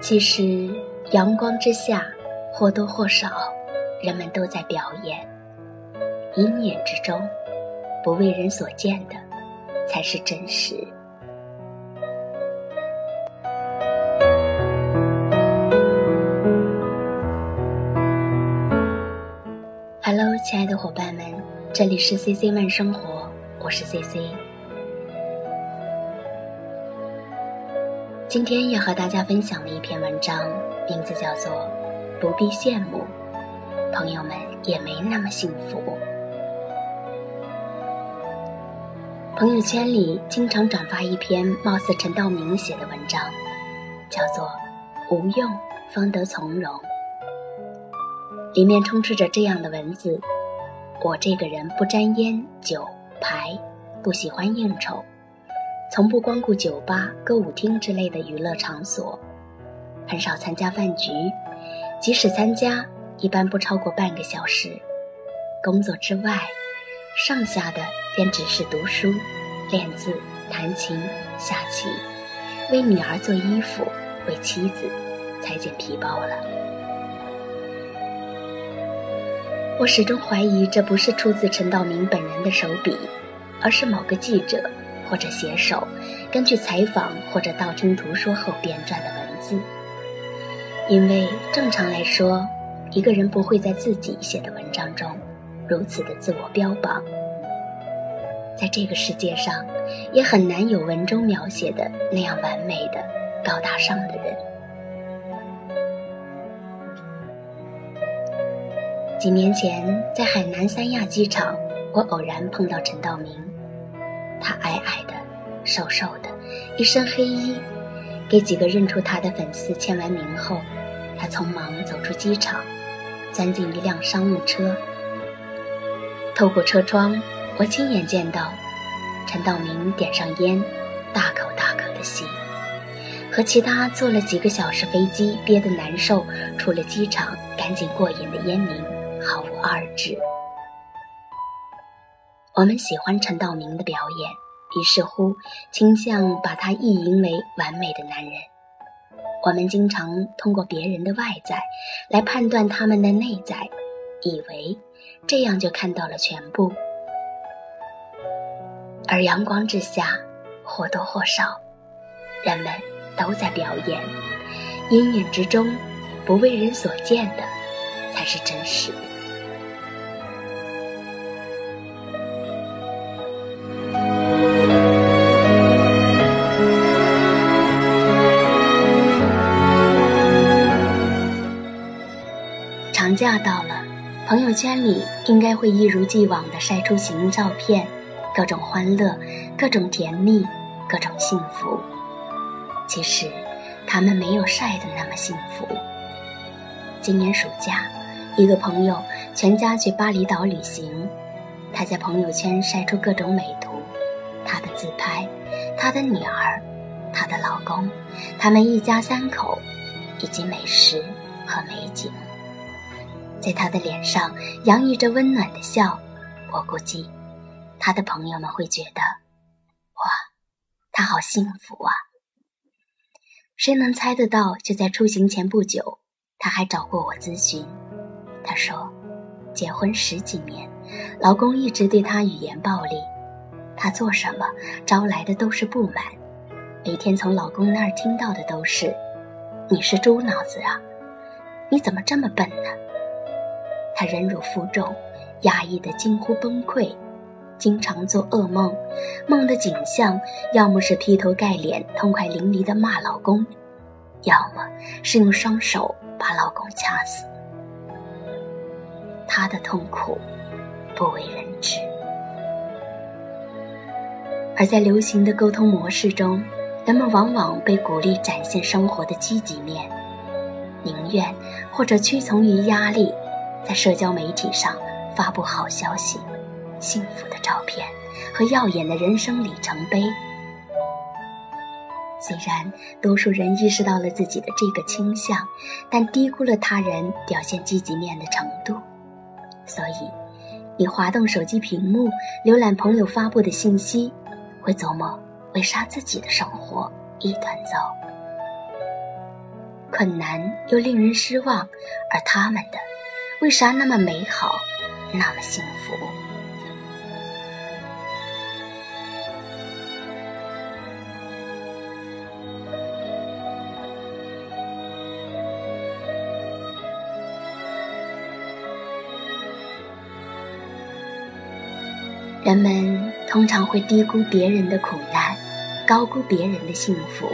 其实，阳光之下，或多或少，人们都在表演。阴影之中，不为人所见的，才是真实。这里是 CC 慢生活，我是 CC。今天要和大家分享的一篇文章，名字叫做《不必羡慕，朋友们也没那么幸福》。朋友圈里经常转发一篇貌似陈道明写的文章，叫做《无用方得从容》，里面充斥着这样的文字：我这个人不沾烟酒牌，不喜欢应酬。从不光顾酒吧、歌舞厅之类的娱乐场所，很少参加饭局，即使参加，一般不超过半个小时。工作之外，剩下的便只是读书、练字、弹琴、下棋，为女儿做衣服，为妻子裁剪皮包了。我始终怀疑这不是出自陈道明本人的手笔，而是某个记者。或者写手根据采访或者道听途说后编撰的文字，因为正常来说，一个人不会在自己写的文章中如此的自我标榜。在这个世界上，也很难有文中描写的那样完美的、高大上的人。几年前，在海南三亚机场，我偶然碰到陈道明。他矮矮的，瘦瘦的，一身黑衣，给几个认出他的粉丝签完名后，他匆忙走出机场，钻进一辆商务车。透过车窗，我亲眼见到陈道明点上烟，大口大口的吸，和其他坐了几个小时飞机憋得难受，出了机场赶紧过瘾的烟民毫无二致。我们喜欢陈道明的表演，于是乎倾向把他意淫为完美的男人。我们经常通过别人的外在来判断他们的内在，以为这样就看到了全部。而阳光之下，或多或少，人们都在表演。阴影之中，不为人所见的，才是真实。朋友圈里应该会一如既往的晒出行照片，各种欢乐，各种甜蜜，各种幸福。其实，他们没有晒的那么幸福。今年暑假，一个朋友全家去巴厘岛旅行，他在朋友圈晒出各种美图，他的自拍，他的女儿，他的老公，他们一家三口，以及美食和美景。在他的脸上洋溢着温暖的笑，我估计，他的朋友们会觉得，哇，他好幸福啊！谁能猜得到？就在出行前不久，他还找过我咨询。他说，结婚十几年，老公一直对她语言暴力，她做什么招来的都是不满，每天从老公那儿听到的都是：“你是猪脑子啊，你怎么这么笨呢？”他忍辱负重，压抑的近乎崩溃，经常做噩梦，梦的景象要么是劈头盖脸、痛快淋漓的骂老公，要么是用双手把老公掐死。他的痛苦不为人知，而在流行的沟通模式中，人们往往被鼓励展现生活的积极面，宁愿或者屈从于压力。在社交媒体上发布好消息、幸福的照片和耀眼的人生里程碑。虽然多数人意识到了自己的这个倾向，但低估了他人表现积极面的程度。所以，你滑动手机屏幕，浏览朋友发布的信息，会琢磨为啥自己的生活一团糟，困难又令人失望，而他们的为啥那么美好，那么幸福？人们通常会低估别人的苦难，高估别人的幸福。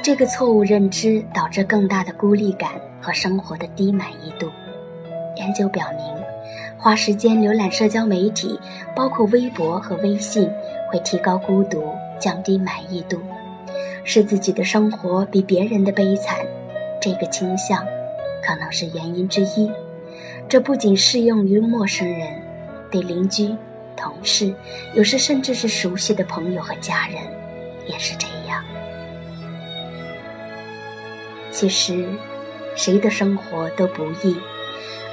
这个错误认知导致更大的孤立感和生活的低满意度。研究表明，花时间浏览社交媒体，包括微博和微信，会提高孤独，降低满意度，使自己的生活比别人的悲惨。这个倾向可能是原因之一。这不仅适用于陌生人，对邻居。同事，有时甚至是熟悉的朋友和家人，也是这样。其实，谁的生活都不易。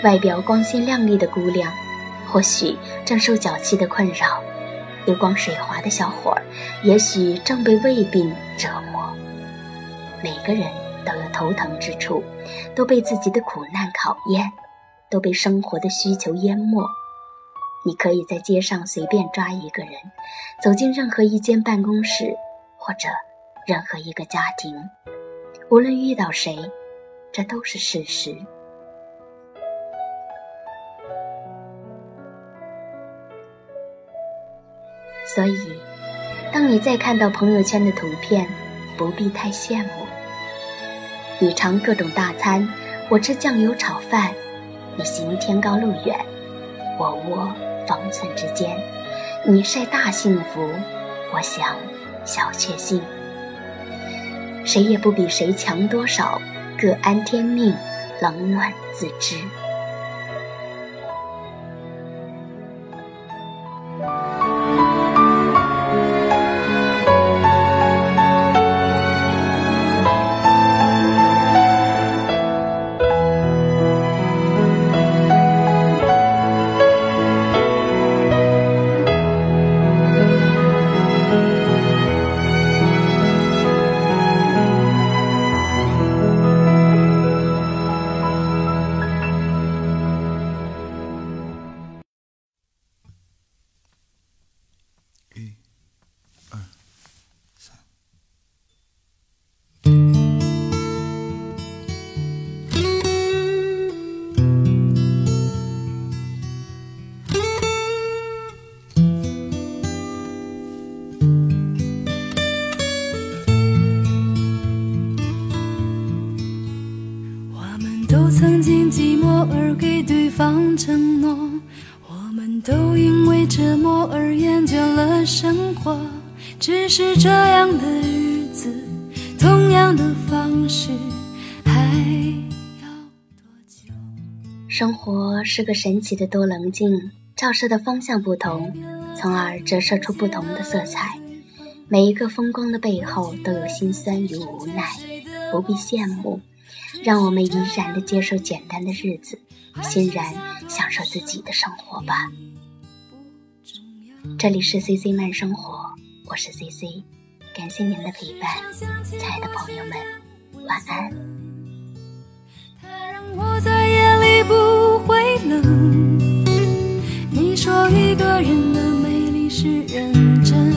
外表光鲜亮丽的姑娘，或许正受脚气的困扰；油光水滑的小伙儿，也许正被胃病折磨。每个人都有头疼之处，都被自己的苦难考验，都被生活的需求淹没。你可以在街上随便抓一个人，走进任何一间办公室，或者任何一个家庭，无论遇到谁，这都是事实。所以，当你再看到朋友圈的图片，不必太羡慕。你尝各种大餐，我吃酱油炒饭；你行天高路远，我窝。方寸之间，你晒大幸福，我想小确幸。谁也不比谁强多少，各安天命，冷暖自知。承诺，我们都因为折磨而厌倦了生活。只是这样的日子，同样的方式，还要多久？生活是个神奇的多棱镜，照射的方向不同，从而折射出不同的色彩。每一个风光的背后，都有心酸与无奈，不必羡慕。让我们怡然的接受简单的日子，欣然享受自己的生活吧。这里是 C C 慢生活，我是 C C，感谢您的陪伴，亲爱的朋友们，晚安。我在夜里不会冷。你说一个人的美丽是认真，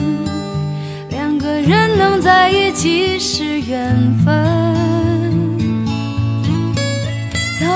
两个人能在一起是缘分。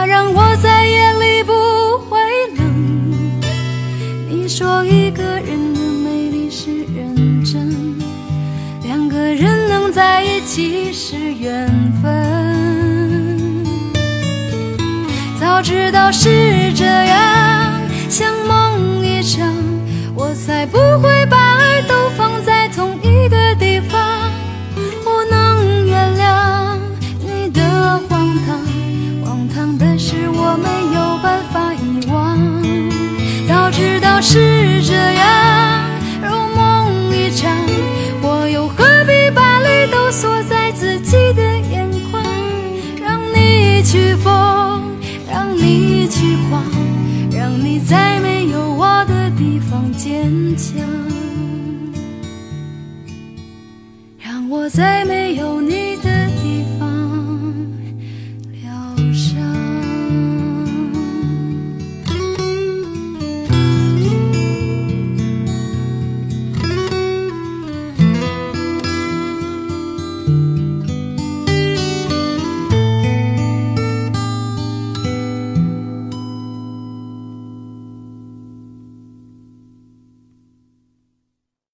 它让我在夜里不会冷。你说一个人的美丽是认真，两个人能在一起是缘分。早知道是这样，去疯，让你去狂，让你在没有我的地方坚强。让我在没有你